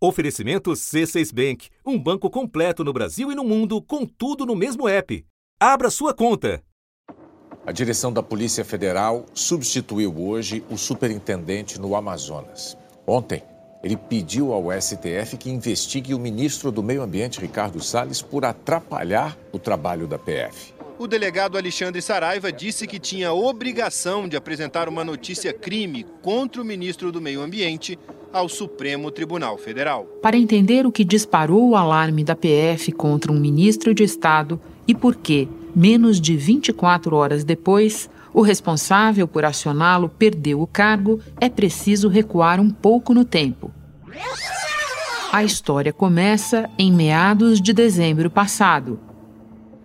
Oferecimento C6 Bank, um banco completo no Brasil e no mundo, com tudo no mesmo app. Abra sua conta. A direção da Polícia Federal substituiu hoje o superintendente no Amazonas. Ontem, ele pediu ao STF que investigue o ministro do Meio Ambiente, Ricardo Salles, por atrapalhar o trabalho da PF. O delegado Alexandre Saraiva disse que tinha obrigação de apresentar uma notícia crime contra o ministro do Meio Ambiente ao Supremo Tribunal Federal. Para entender o que disparou o alarme da PF contra um ministro de Estado e por que, menos de 24 horas depois, o responsável por acioná-lo perdeu o cargo, é preciso recuar um pouco no tempo. A história começa em meados de dezembro passado,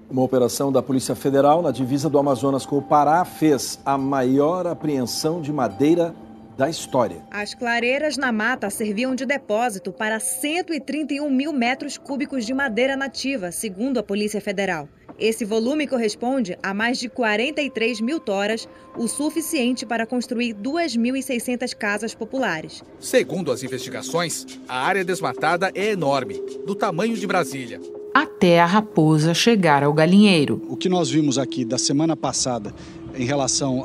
uma operação da Polícia Federal na divisa do Amazonas com o Pará fez a maior apreensão de madeira da história. As clareiras na mata serviam de depósito para 131 mil metros cúbicos de madeira nativa, segundo a Polícia Federal. Esse volume corresponde a mais de 43 mil toras, o suficiente para construir 2.600 casas populares. Segundo as investigações, a área desmatada é enorme, do tamanho de Brasília até a raposa chegar ao galinheiro. O que nós vimos aqui da semana passada em relação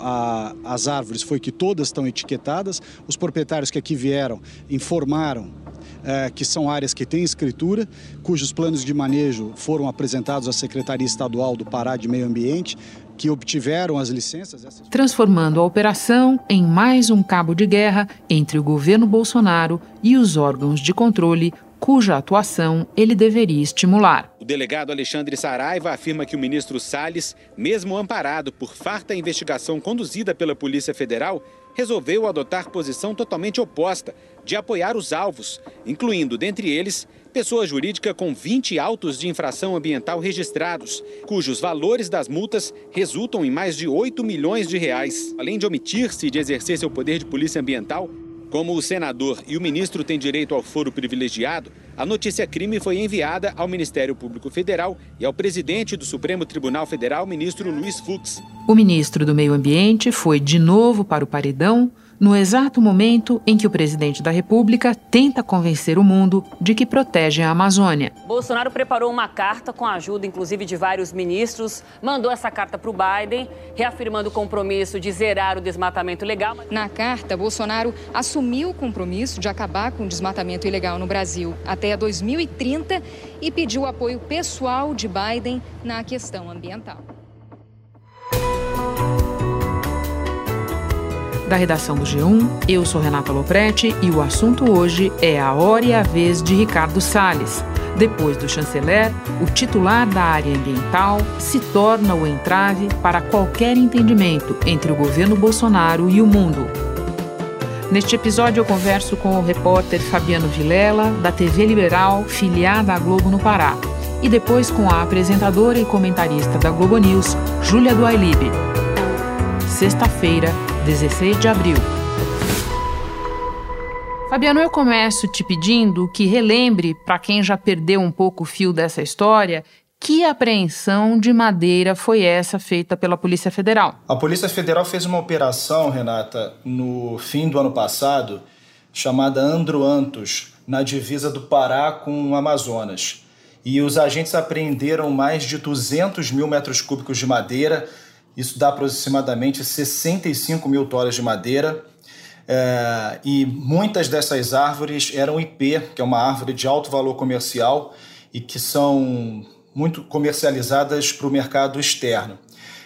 às árvores foi que todas estão etiquetadas. Os proprietários que aqui vieram informaram é, que são áreas que têm escritura, cujos planos de manejo foram apresentados à Secretaria Estadual do Pará de Meio Ambiente, que obtiveram as licenças. Transformando a operação em mais um cabo de guerra entre o governo Bolsonaro e os órgãos de controle cuja atuação ele deveria estimular. O delegado Alexandre Saraiva afirma que o ministro Salles, mesmo amparado por farta investigação conduzida pela Polícia Federal, resolveu adotar posição totalmente oposta, de apoiar os alvos, incluindo, dentre eles, pessoa jurídica com 20 autos de infração ambiental registrados, cujos valores das multas resultam em mais de 8 milhões de reais. Além de omitir-se de exercer seu poder de polícia ambiental, como o senador e o ministro têm direito ao foro privilegiado, a notícia crime foi enviada ao Ministério Público Federal e ao presidente do Supremo Tribunal Federal, ministro Luiz Fux. O ministro do Meio Ambiente foi de novo para o paredão no exato momento em que o presidente da República tenta convencer o mundo de que protege a Amazônia. Bolsonaro preparou uma carta com a ajuda, inclusive, de vários ministros, mandou essa carta para o Biden, reafirmando o compromisso de zerar o desmatamento ilegal. Na carta, Bolsonaro assumiu o compromisso de acabar com o desmatamento ilegal no Brasil até 2030 e pediu apoio pessoal de Biden na questão ambiental. Da redação do G1. Eu sou Renata Loprete e o assunto hoje é a hora e a vez de Ricardo Salles. Depois do chanceler, o titular da área ambiental se torna o entrave para qualquer entendimento entre o governo Bolsonaro e o mundo. Neste episódio, eu converso com o repórter Fabiano Vilela, da TV Liberal, filiada à Globo no Pará, e depois com a apresentadora e comentarista da Globo News, Júlia Duailib. Sexta-feira, 16 de abril. Fabiano, eu começo te pedindo que relembre, para quem já perdeu um pouco o fio dessa história, que apreensão de madeira foi essa feita pela Polícia Federal? A Polícia Federal fez uma operação, Renata, no fim do ano passado, chamada Androantos, na divisa do Pará com o Amazonas. E os agentes apreenderam mais de 200 mil metros cúbicos de madeira isso dá aproximadamente 65 mil toras de madeira. É, e muitas dessas árvores eram IP, que é uma árvore de alto valor comercial e que são muito comercializadas para o mercado externo.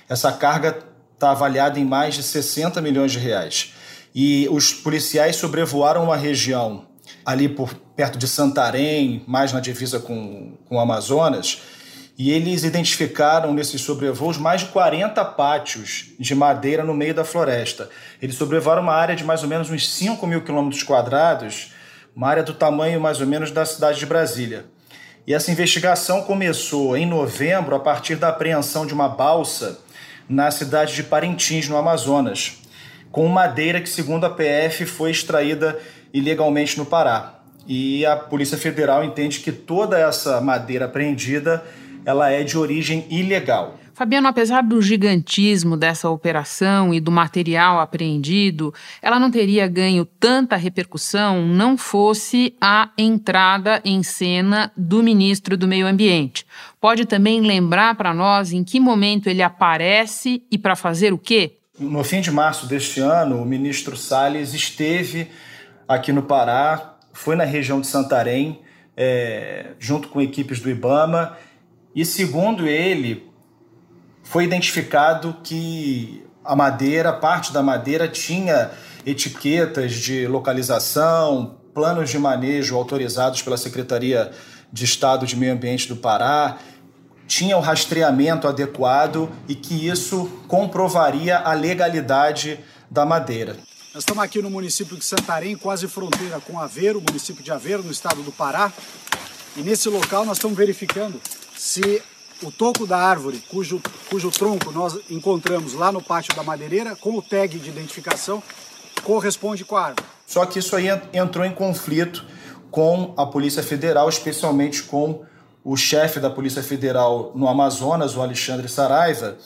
Essa carga está avaliada em mais de 60 milhões de reais. E os policiais sobrevoaram uma região ali por perto de Santarém, mais na divisa com, com o Amazonas, e eles identificaram nesses sobrevoos mais de 40 pátios de madeira no meio da floresta. Eles sobrevoaram uma área de mais ou menos uns 5 mil quilômetros quadrados, uma área do tamanho mais ou menos da cidade de Brasília. E essa investigação começou em novembro a partir da apreensão de uma balsa na cidade de Parintins, no Amazonas, com madeira que, segundo a PF, foi extraída ilegalmente no Pará. E a Polícia Federal entende que toda essa madeira apreendida ela é de origem ilegal. Fabiano, apesar do gigantismo dessa operação e do material apreendido, ela não teria ganho tanta repercussão não fosse a entrada em cena do ministro do Meio Ambiente. Pode também lembrar para nós em que momento ele aparece e para fazer o quê? No fim de março deste ano, o ministro Salles esteve aqui no Pará, foi na região de Santarém, é, junto com equipes do IBAMA, e segundo ele, foi identificado que a madeira, parte da madeira, tinha etiquetas de localização, planos de manejo autorizados pela Secretaria de Estado de Meio Ambiente do Pará, tinha o rastreamento adequado e que isso comprovaria a legalidade da madeira. Nós estamos aqui no município de Santarém, quase fronteira com Aveiro, município de Aveiro, no estado do Pará. E nesse local nós estamos verificando se o toco da árvore, cujo, cujo tronco nós encontramos lá no pátio da madeireira, com o tag de identificação, corresponde com a árvore. Só que isso aí entrou em conflito com a Polícia Federal, especialmente com o chefe da Polícia Federal no Amazonas, o Alexandre Saraiva,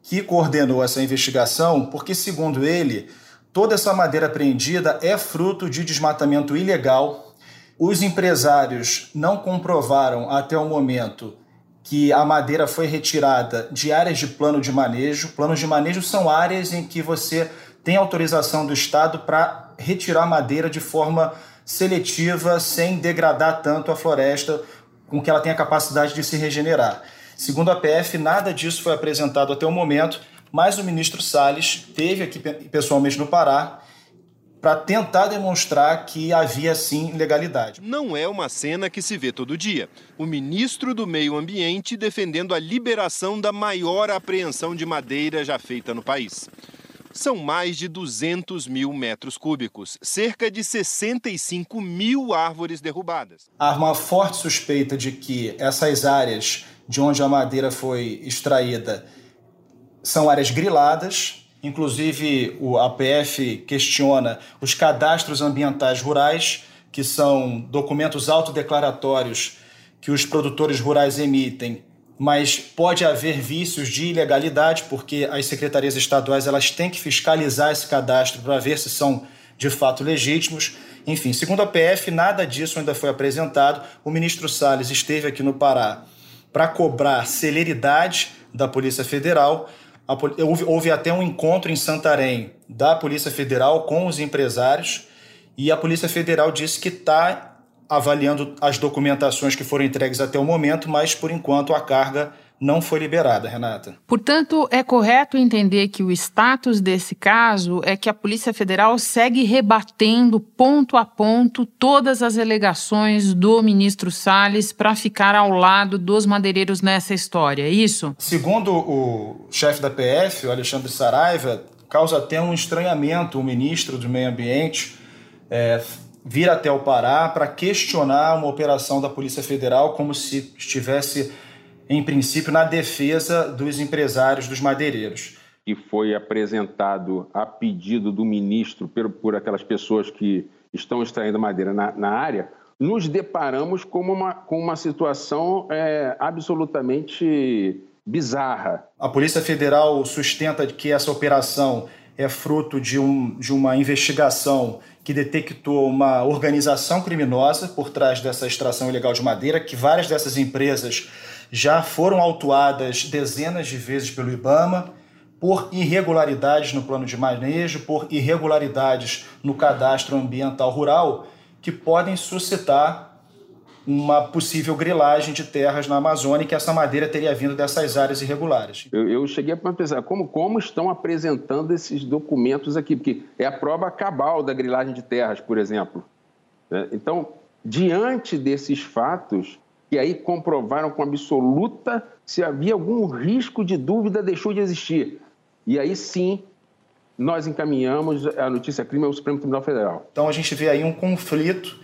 que coordenou essa investigação, porque, segundo ele, toda essa madeira apreendida é fruto de desmatamento ilegal. Os empresários não comprovaram até o momento que a madeira foi retirada de áreas de plano de manejo. Planos de manejo são áreas em que você tem autorização do Estado para retirar madeira de forma seletiva, sem degradar tanto a floresta, com que ela tenha capacidade de se regenerar. Segundo a PF, nada disso foi apresentado até o momento, mas o ministro Salles teve aqui pessoalmente no Pará para tentar demonstrar que havia sim legalidade. Não é uma cena que se vê todo dia. O ministro do Meio Ambiente defendendo a liberação da maior apreensão de madeira já feita no país. São mais de 200 mil metros cúbicos, cerca de 65 mil árvores derrubadas. Há uma forte suspeita de que essas áreas de onde a madeira foi extraída são áreas griladas, Inclusive, o APF questiona os cadastros ambientais rurais, que são documentos autodeclaratórios que os produtores rurais emitem, mas pode haver vícios de ilegalidade, porque as secretarias estaduais elas têm que fiscalizar esse cadastro para ver se são de fato legítimos. Enfim, segundo a PF, nada disso ainda foi apresentado. O ministro Salles esteve aqui no Pará para cobrar celeridade da Polícia Federal, houve, houve até um encontro em Santarém da Polícia Federal com os empresários e a Polícia Federal disse que está avaliando as documentações que foram entregues até o momento, mas por enquanto a carga não foi liberada, Renata. Portanto, é correto entender que o status desse caso é que a Polícia Federal segue rebatendo ponto a ponto todas as alegações do ministro Salles para ficar ao lado dos madeireiros nessa história, é isso? Segundo o chefe da PF, o Alexandre Saraiva, causa até um estranhamento o ministro do Meio Ambiente é, vir até o Pará para questionar uma operação da Polícia Federal como se estivesse em princípio, na defesa dos empresários dos madeireiros. E foi apresentado a pedido do ministro por, por aquelas pessoas que estão extraindo madeira na, na área, nos deparamos com uma, com uma situação é, absolutamente bizarra. A Polícia Federal sustenta que essa operação é fruto de, um, de uma investigação que detectou uma organização criminosa por trás dessa extração ilegal de madeira, que várias dessas empresas já foram autuadas dezenas de vezes pelo IBAMA por irregularidades no plano de manejo, por irregularidades no cadastro ambiental rural, que podem suscitar uma possível grilagem de terras na Amazônia, que essa madeira teria vindo dessas áreas irregulares. Eu, eu cheguei a pensar como, como estão apresentando esses documentos aqui, porque é a prova cabal da grilagem de terras, por exemplo. Né? Então, diante desses fatos, que aí comprovaram com absoluta se havia algum risco de dúvida deixou de existir. E aí sim nós encaminhamos a notícia crime ao Supremo Tribunal Federal. Então a gente vê aí um conflito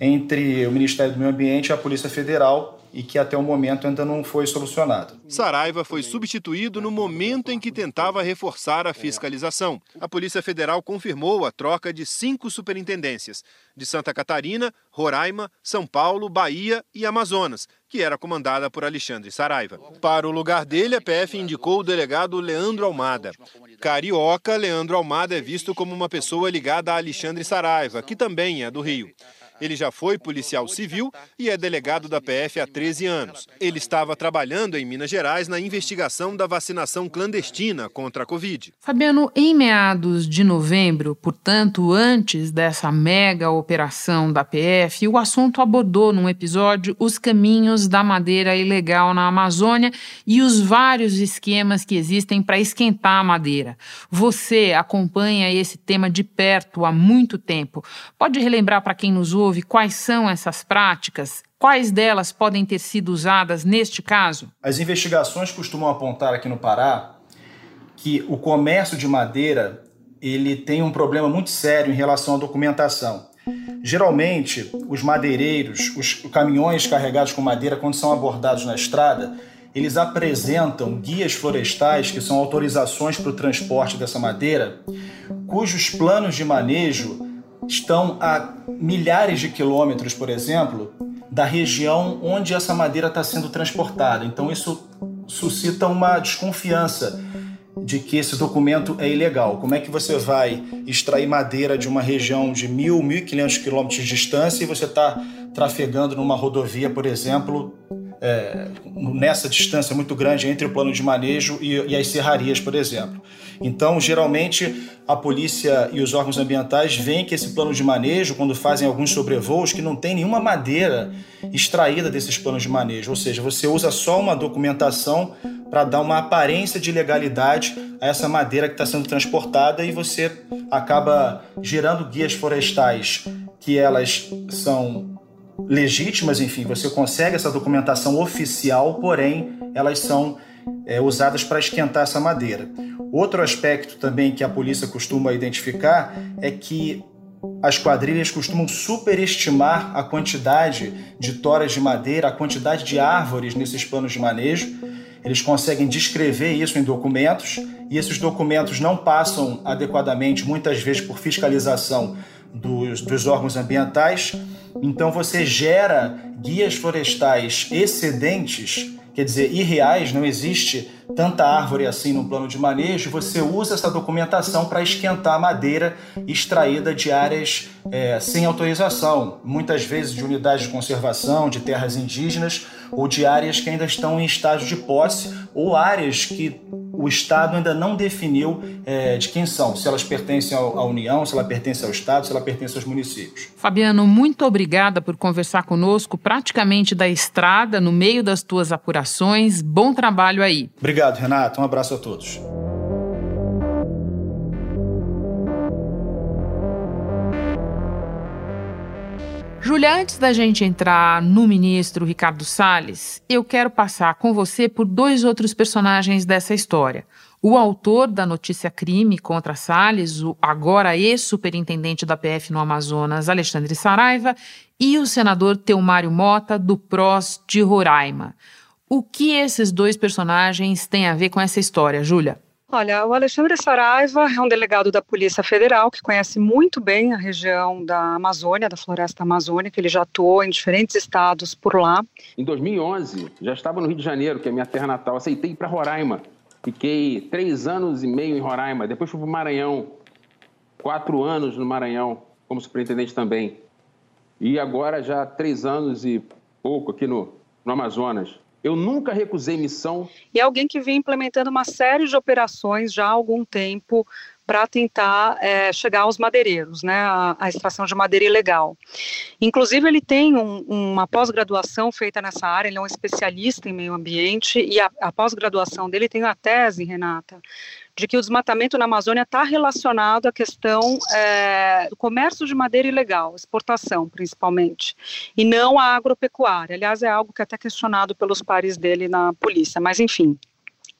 entre o Ministério do Meio Ambiente e a Polícia Federal e que até o momento ainda não foi solucionado. Saraiva foi substituído no momento em que tentava reforçar a fiscalização. A Polícia Federal confirmou a troca de cinco superintendências, de Santa Catarina, Roraima, São Paulo, Bahia e Amazonas, que era comandada por Alexandre Saraiva. Para o lugar dele, a PF indicou o delegado Leandro Almada. Carioca, Leandro Almada é visto como uma pessoa ligada a Alexandre Saraiva, que também é do Rio. Ele já foi policial civil e é delegado da PF há 13 anos. Ele estava trabalhando em Minas Gerais na investigação da vacinação clandestina contra a Covid. Fabiano, em meados de novembro, portanto, antes dessa mega operação da PF, o assunto abordou num episódio os caminhos da madeira ilegal na Amazônia e os vários esquemas que existem para esquentar a madeira. Você acompanha esse tema de perto há muito tempo. Pode relembrar para quem nos ouve ouve quais são essas práticas? Quais delas podem ter sido usadas neste caso? As investigações costumam apontar aqui no Pará que o comércio de madeira ele tem um problema muito sério em relação à documentação. Geralmente, os madeireiros, os caminhões carregados com madeira, quando são abordados na estrada, eles apresentam guias florestais, que são autorizações para o transporte dessa madeira, cujos planos de manejo estão a milhares de quilômetros, por exemplo, da região onde essa madeira está sendo transportada. Então, isso suscita uma desconfiança de que esse documento é ilegal. Como é que você vai extrair madeira de uma região de mil, mil quinhentos quilômetros de distância e você está trafegando numa rodovia, por exemplo, é, nessa distância muito grande entre o plano de manejo e, e, as serrarias, por exemplo. Então, geralmente, a polícia e os órgãos ambientais veem que esse plano de manejo, quando fazem alguns sobrevoos, que não tem nenhuma madeira extraída desses planos de manejo, ou seja, você usa só uma documentação para dar uma aparência de legalidade a essa madeira que está sendo transportada e você acaba gerando guias florestais que elas são legítimas, enfim, você consegue essa documentação oficial, porém elas são é, usadas para esquentar essa madeira. Outro aspecto também que a polícia costuma identificar é que as quadrilhas costumam superestimar a quantidade de toras de madeira, a quantidade de árvores nesses planos de manejo. Eles conseguem descrever isso em documentos e esses documentos não passam adequadamente, muitas vezes por fiscalização dos, dos órgãos ambientais. Então você gera guias florestais excedentes, quer dizer, irreais, não existe tanta árvore assim no plano de manejo, você usa essa documentação para esquentar a madeira extraída de áreas é, sem autorização, muitas vezes de unidades de conservação, de terras indígenas ou de áreas que ainda estão em estágio de posse ou áreas que o Estado ainda não definiu é, de quem são, se elas pertencem à União, se ela pertence ao Estado, se ela pertence aos municípios. Fabiano, muito obrigada por conversar conosco praticamente da estrada, no meio das tuas apurações. Bom trabalho aí. Obrigado, Renato. Um abraço a todos. Júlia, antes da gente entrar no ministro Ricardo Salles, eu quero passar com você por dois outros personagens dessa história. O autor da notícia crime contra Salles, o agora ex-superintendente da PF no Amazonas, Alexandre Saraiva, e o senador Teomário Mota, do PROS de Roraima. O que esses dois personagens têm a ver com essa história, Júlia? Olha, o Alexandre Saraiva é um delegado da Polícia Federal que conhece muito bem a região da Amazônia, da floresta amazônica. Ele já atuou em diferentes estados por lá. Em 2011, já estava no Rio de Janeiro, que é minha terra natal. Aceitei ir para Roraima. Fiquei três anos e meio em Roraima. Depois fui para o Maranhão. Quatro anos no Maranhão, como superintendente também. E agora já três anos e pouco aqui no, no Amazonas. Eu nunca recusei missão. E alguém que vem implementando uma série de operações já há algum tempo para tentar é, chegar aos madeireiros, né, a, a, extração de madeira ilegal. Inclusive, ele tem um, uma pós-graduação feita nessa área, ele é um especialista em meio ambiente, e a, a pós-graduação dele tem a tese, Renata, de que o desmatamento na Amazônia está relacionado à questão é, do comércio de madeira ilegal, exportação principalmente, e não à agropecuária. Aliás, é algo que é até questionado pelos pares dele na polícia, mas enfim.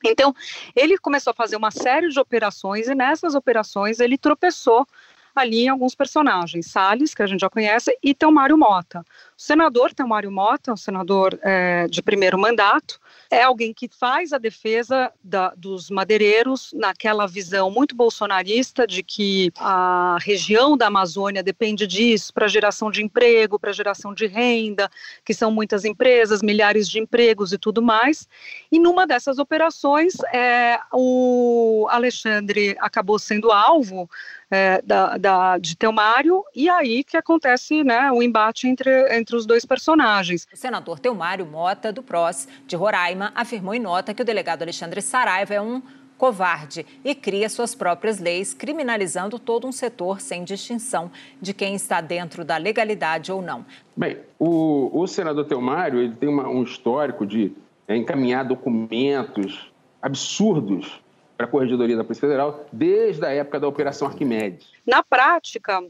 Então, ele começou a fazer uma série de operações e nessas operações ele tropeçou ali em alguns personagens, Salles, que a gente já conhece, e Telmário Mota. O senador Telmário Mota, um senador é, de primeiro mandato, é alguém que faz a defesa da, dos madeireiros naquela visão muito bolsonarista de que a região da Amazônia depende disso para geração de emprego, para geração de renda, que são muitas empresas, milhares de empregos e tudo mais. E numa dessas operações, é, o Alexandre acabou sendo alvo é, da, da, de Telmário, e aí que acontece né, o embate entre, entre os dois personagens. O senador Telmário Mota, do PROS de Roraima, afirmou em nota que o delegado Alexandre Saraiva é um covarde e cria suas próprias leis, criminalizando todo um setor sem distinção de quem está dentro da legalidade ou não. Bem, o, o senador Telmário ele tem uma, um histórico de é, encaminhar documentos absurdos para a Corregedoria da Polícia Federal desde a época da Operação Arquimedes. Na prática,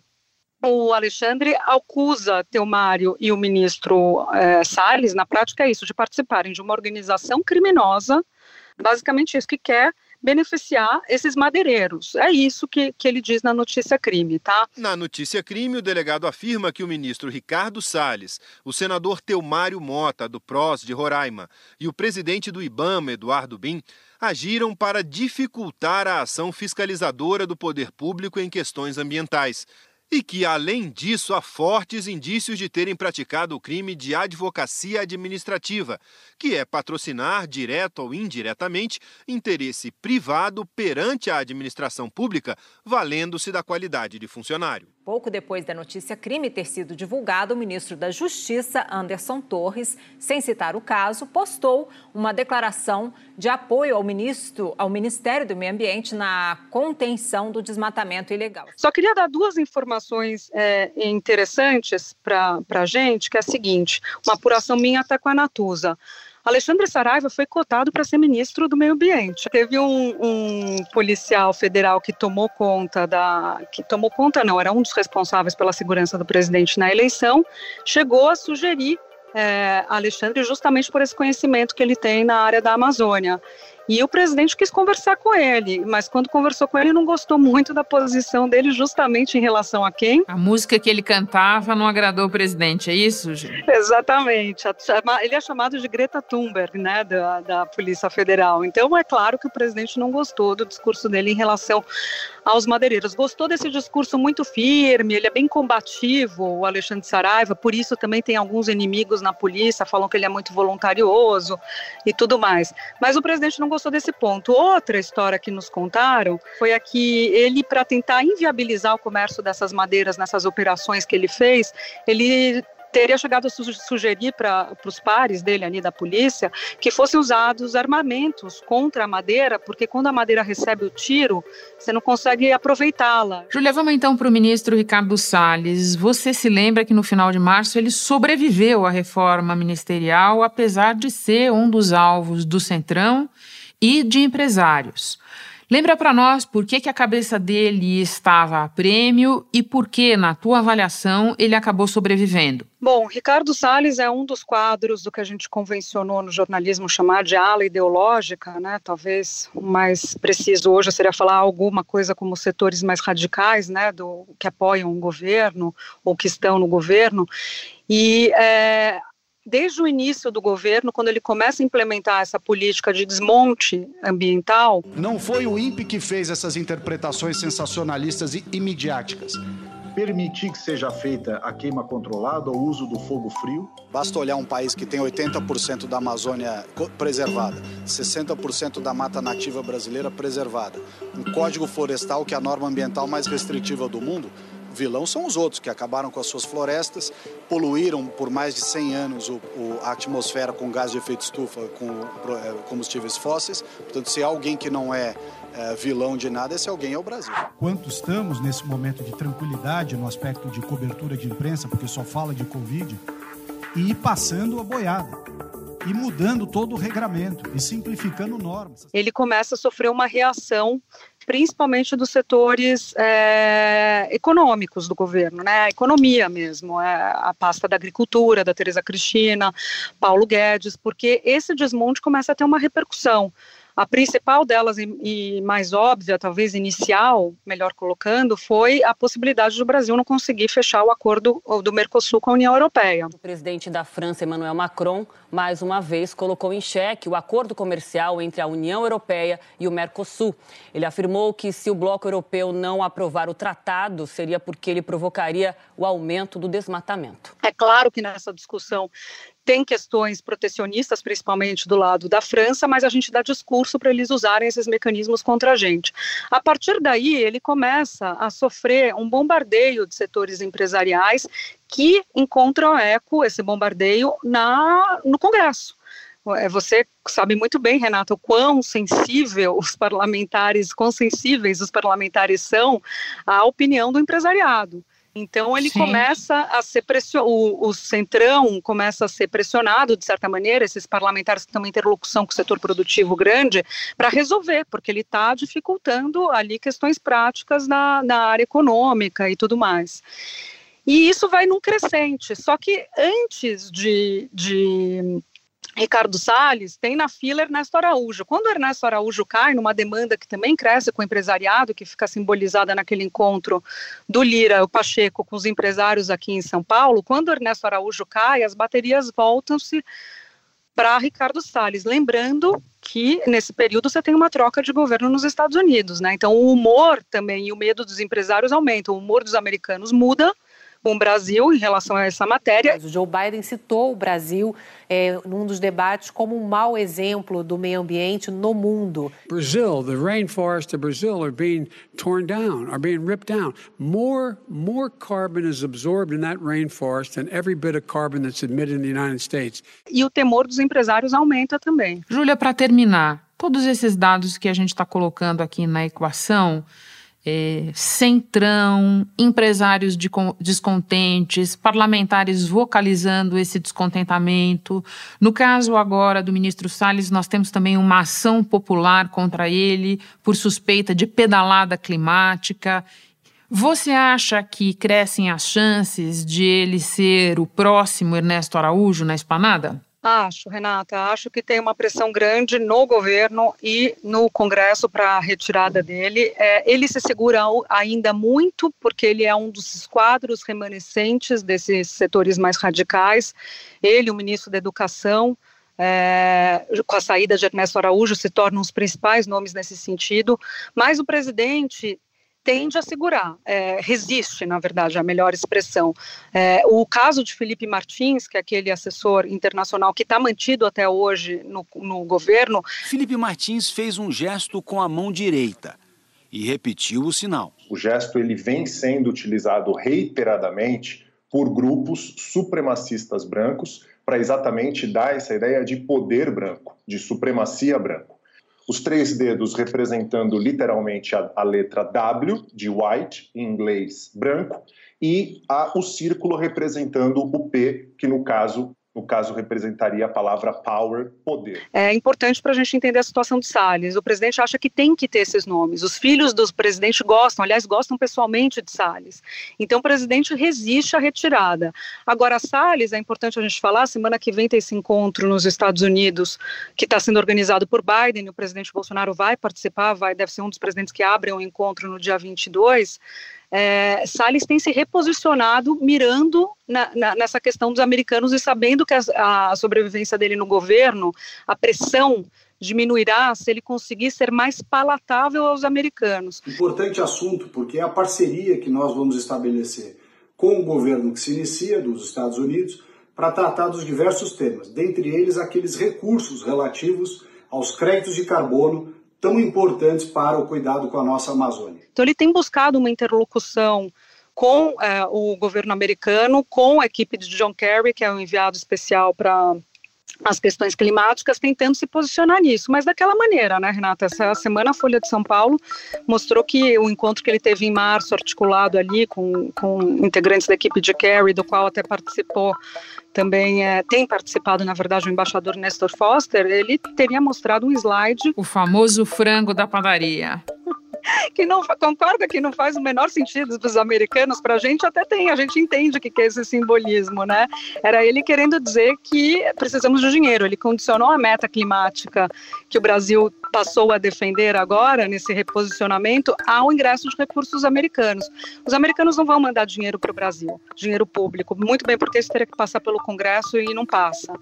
o Alexandre acusa Teomário e o ministro é, Salles, na prática é isso, de participarem de uma organização criminosa, basicamente isso, que quer beneficiar esses madeireiros. É isso que, que ele diz na notícia crime, tá? Na notícia crime, o delegado afirma que o ministro Ricardo Salles, o senador Teomário Mota, do PROS de Roraima, e o presidente do IBAMA, Eduardo Bin, agiram para dificultar a ação fiscalizadora do poder público em questões ambientais. E que, além disso, há fortes indícios de terem praticado o crime de advocacia administrativa, que é patrocinar, direto ou indiretamente, interesse privado perante a administração pública, valendo-se da qualidade de funcionário. Pouco depois da notícia crime ter sido divulgada, o ministro da Justiça, Anderson Torres, sem citar o caso, postou uma declaração de apoio ao ministro, ao Ministério do Meio Ambiente na contenção do desmatamento ilegal. Só queria dar duas informações é, interessantes para a gente, que é a seguinte: uma apuração minha até com a Natuza. Alexandre Saraiva foi cotado para ser ministro do Meio Ambiente. Teve um, um, policial federal que tomou conta da. que tomou conta, não, era um dos responsáveis pela segurança do presidente na eleição, chegou a sugerir é, Alexandre justamente por esse conhecimento que ele tem na área da Amazônia. E o presidente quis conversar com ele, mas quando conversou com ele, não gostou muito da posição dele, justamente em relação a quem? A música que ele cantava não agradou o presidente, é isso, gente? Exatamente. Ele é chamado de Greta Thunberg, né, da, da Polícia Federal. Então, é claro que o presidente não gostou do discurso dele em relação aos madeireiros. Gostou desse discurso muito firme, ele é bem combativo, o Alexandre Saraiva, por isso também tem alguns inimigos na polícia, falam que ele é muito voluntarioso e tudo mais. Mas o presidente não gostou desse ponto. Outra história que nos contaram foi a que ele, para tentar inviabilizar o comércio dessas madeiras nessas operações que ele fez, ele teria chegado a sugerir para os pares dele ali da polícia que fossem usados armamentos contra a madeira, porque quando a madeira recebe o tiro, você não consegue aproveitá-la. Julia, vamos então para o ministro Ricardo Salles. Você se lembra que no final de março ele sobreviveu à reforma ministerial, apesar de ser um dos alvos do Centrão e de empresários. Lembra para nós por que, que a cabeça dele estava a prêmio e por que, na tua avaliação, ele acabou sobrevivendo? Bom, Ricardo Salles é um dos quadros do que a gente convencionou no jornalismo chamar de ala ideológica, né? Talvez o mais preciso hoje seria falar alguma coisa como setores mais radicais, né? Do que apoiam o governo ou que estão no governo. E é, desde o início do governo, quando ele começa a implementar essa política de desmonte ambiental. Não foi o INPE que fez essas interpretações sensacionalistas e midiáticas. Permitir que seja feita a queima controlada ou o uso do fogo frio. Basta olhar um país que tem 80% da Amazônia preservada, 60% da mata nativa brasileira preservada, um código florestal que é a norma ambiental mais restritiva do mundo vilão são os outros, que acabaram com as suas florestas, poluíram por mais de 100 anos o, o, a atmosfera com gás de efeito estufa, com é, combustíveis fósseis. Portanto, se alguém que não é, é vilão de nada, esse alguém é o Brasil. Quanto estamos nesse momento de tranquilidade no aspecto de cobertura de imprensa, porque só fala de Covid, e passando a boiada e mudando todo o regramento e simplificando normas. Ele começa a sofrer uma reação principalmente dos setores é, econômicos do governo, né? A economia mesmo, é, a pasta da agricultura, da Tereza Cristina, Paulo Guedes, porque esse desmonte começa a ter uma repercussão. A principal delas e, mais óbvia, talvez inicial, melhor colocando, foi a possibilidade do Brasil não conseguir fechar o acordo do Mercosul com a União Europeia. O presidente da França, Emmanuel Macron, mais uma vez colocou em xeque o acordo comercial entre a União Europeia e o Mercosul. Ele afirmou que se o bloco europeu não aprovar o tratado, seria porque ele provocaria o aumento do desmatamento. É claro que nessa discussão tem questões protecionistas, principalmente do lado da França, mas a gente dá discurso para eles usarem esses mecanismos contra a gente. A partir daí, ele começa a sofrer um bombardeio de setores empresariais que encontram eco, esse bombardeio, na, no Congresso. É, você sabe muito bem, Renato, o quão sensível os parlamentares, quão sensíveis os parlamentares são à opinião do empresariado. Então ele Sim. começa a ser pressionado, o, o, Centrão começa a ser pressionado, de certa maneira, esses parlamentares que têm uma interlocução com o setor produtivo grande, para resolver, porque ele está dificultando ali questões práticas na, na área econômica e tudo mais. E isso vai num crescente. Só que antes de, de Ricardo Salles, tem na fila Ernesto Araújo. Quando Ernesto Araújo cai numa demanda que também cresce com o empresariado, que fica simbolizada naquele encontro do Lira, o Pacheco, com os empresários aqui em São Paulo, quando Ernesto Araújo cai, as baterias voltam-se para Ricardo Salles, lembrando que nesse período você tem uma troca de governo nos Estados Unidos, né? Então o humor também e o medo dos empresários aumenta, o humor dos americanos muda com o Brasil em relação a essa matéria. O Joe Biden citou o Brasil é, num dos debates como um mau exemplo do meio ambiente no mundo. Brazil, the rainforests of Brazil are being torn down, are being ripped down. More, more carbon is absorbed in that rainforest than every bit of carbon that's emitted in the United States. E o temor dos empresários aumenta também. Júlia, para terminar, todos esses dados que a gente está colocando aqui na equação é, centrão, empresários de, descontentes, parlamentares vocalizando esse descontentamento. No caso agora do ministro Salles, nós temos também uma ação popular contra ele por suspeita de pedalada climática. Você acha que crescem as chances de ele ser o próximo Ernesto Araújo na esplanada? Acho, Renata, acho que tem uma pressão grande no governo e no Congresso para a retirada dele. É, ele se segura ainda muito, porque ele é um dos quadros remanescentes desses setores mais radicais. Ele, o ministro da Educação, é, com a saída de Ernesto Araújo, se tornam os principais nomes nesse sentido, mas o presidente tende a segurar, é, resiste, na verdade, a melhor expressão. É, o caso de Felipe Martins, que é aquele assessor internacional que está mantido até hoje no, no governo. Felipe Martins fez um gesto com a mão direita e repetiu o sinal. O gesto ele vem sendo utilizado reiteradamente por grupos supremacistas brancos para exatamente dar essa ideia de poder branco, de supremacia branco os três dedos representando literalmente a, a, letra W, de white, em inglês branco, e a, o círculo representando o P, que no caso no caso, representaria a palavra power, poder. É importante para a gente entender a situação de Salles. O presidente acha que tem que ter esses nomes. Os filhos do presidente gostam, aliás, gostam pessoalmente de Salles. Então, o presidente resiste à retirada. Agora, Salles, é importante a gente falar, semana que vem tem esse encontro nos Estados Unidos, que está sendo organizado por Biden, o presidente Bolsonaro vai participar, vai, deve ser um dos presidentes que abrem o encontro no dia 22 é, Salles tem se reposicionado mirando na, na, nessa questão dos americanos e sabendo que a, a sobrevivência dele no governo, a pressão diminuirá se ele conseguir ser mais palatável aos americanos. Importante assunto, porque é a parceria que nós vamos estabelecer com o governo que se inicia dos Estados Unidos para tratar dos diversos temas, dentre eles aqueles recursos relativos aos créditos de carbono tão importantes para o cuidado com a nossa Amazônia. Então, ele tem buscado uma interlocução com é, o governo americano, com a equipe de John Kerry, que é o enviado especial para as questões climáticas, tentando se posicionar nisso, mas daquela maneira, né, Renata? Essa semana a Folha de São Paulo mostrou que o encontro que ele teve em março, articulado ali com, com integrantes da equipe de Kerry, do qual até participou também é, tem participado, na verdade, o embaixador Nestor Foster, ele teria mostrado um slide. O famoso frango da padaria. Que não concorda que não faz o menor sentido para os americanos, para a gente até tem, a gente entende o que, que é esse simbolismo, né? Era ele querendo dizer que precisamos de dinheiro, ele condicionou a meta climática que o Brasil passou a defender agora, nesse reposicionamento, ao ingresso de recursos americanos. Os americanos não vão mandar dinheiro para o Brasil, dinheiro público, muito bem porque isso teria que passar pelo Congresso e não passa.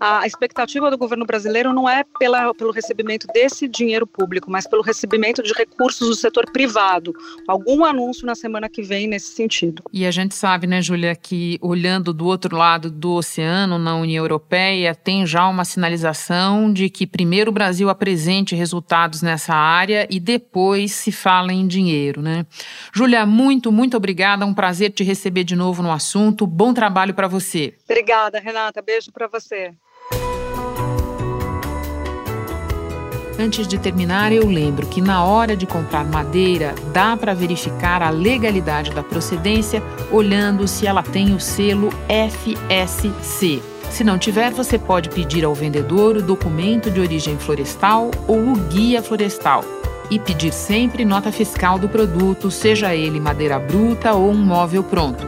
A expectativa do governo brasileiro não é pela, pelo recebimento desse dinheiro público, mas pelo recebimento de recursos do setor privado. Algum anúncio na semana que vem nesse sentido. E a gente sabe, né, Júlia, que olhando do outro lado do oceano, na União Europeia, tem já uma sinalização de que primeiro o Brasil apresente resultados nessa área e depois se fala em dinheiro, né? Júlia, muito, muito obrigada. Um prazer te receber de novo no assunto. Bom trabalho para você. Obrigada, Renata. Beijo para você. Antes de terminar, eu lembro que na hora de comprar madeira, dá para verificar a legalidade da procedência olhando se ela tem o selo FSC. Se não tiver, você pode pedir ao vendedor o documento de origem florestal ou o guia florestal. E pedir sempre nota fiscal do produto, seja ele madeira bruta ou um móvel pronto.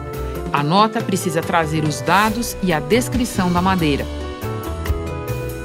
A nota precisa trazer os dados e a descrição da madeira.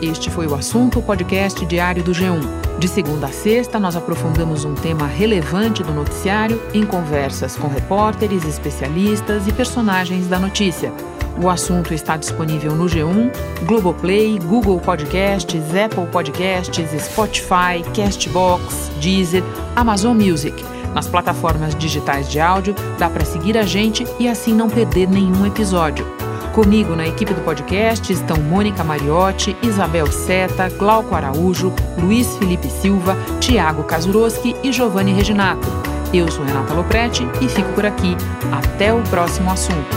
Este foi o assunto podcast diário do G1. De segunda a sexta, nós aprofundamos um tema relevante do noticiário em conversas com repórteres, especialistas e personagens da notícia. O assunto está disponível no G1, Globoplay, Google Podcasts, Apple Podcasts, Spotify, Castbox, Deezer, Amazon Music. Nas plataformas digitais de áudio, dá para seguir a gente e assim não perder nenhum episódio. Comigo na equipe do podcast estão Mônica Mariotti, Isabel Seta, Glauco Araújo, Luiz Felipe Silva, Tiago Kazuroski e Giovanni Reginato. Eu sou Renata Loprete e fico por aqui. Até o próximo assunto.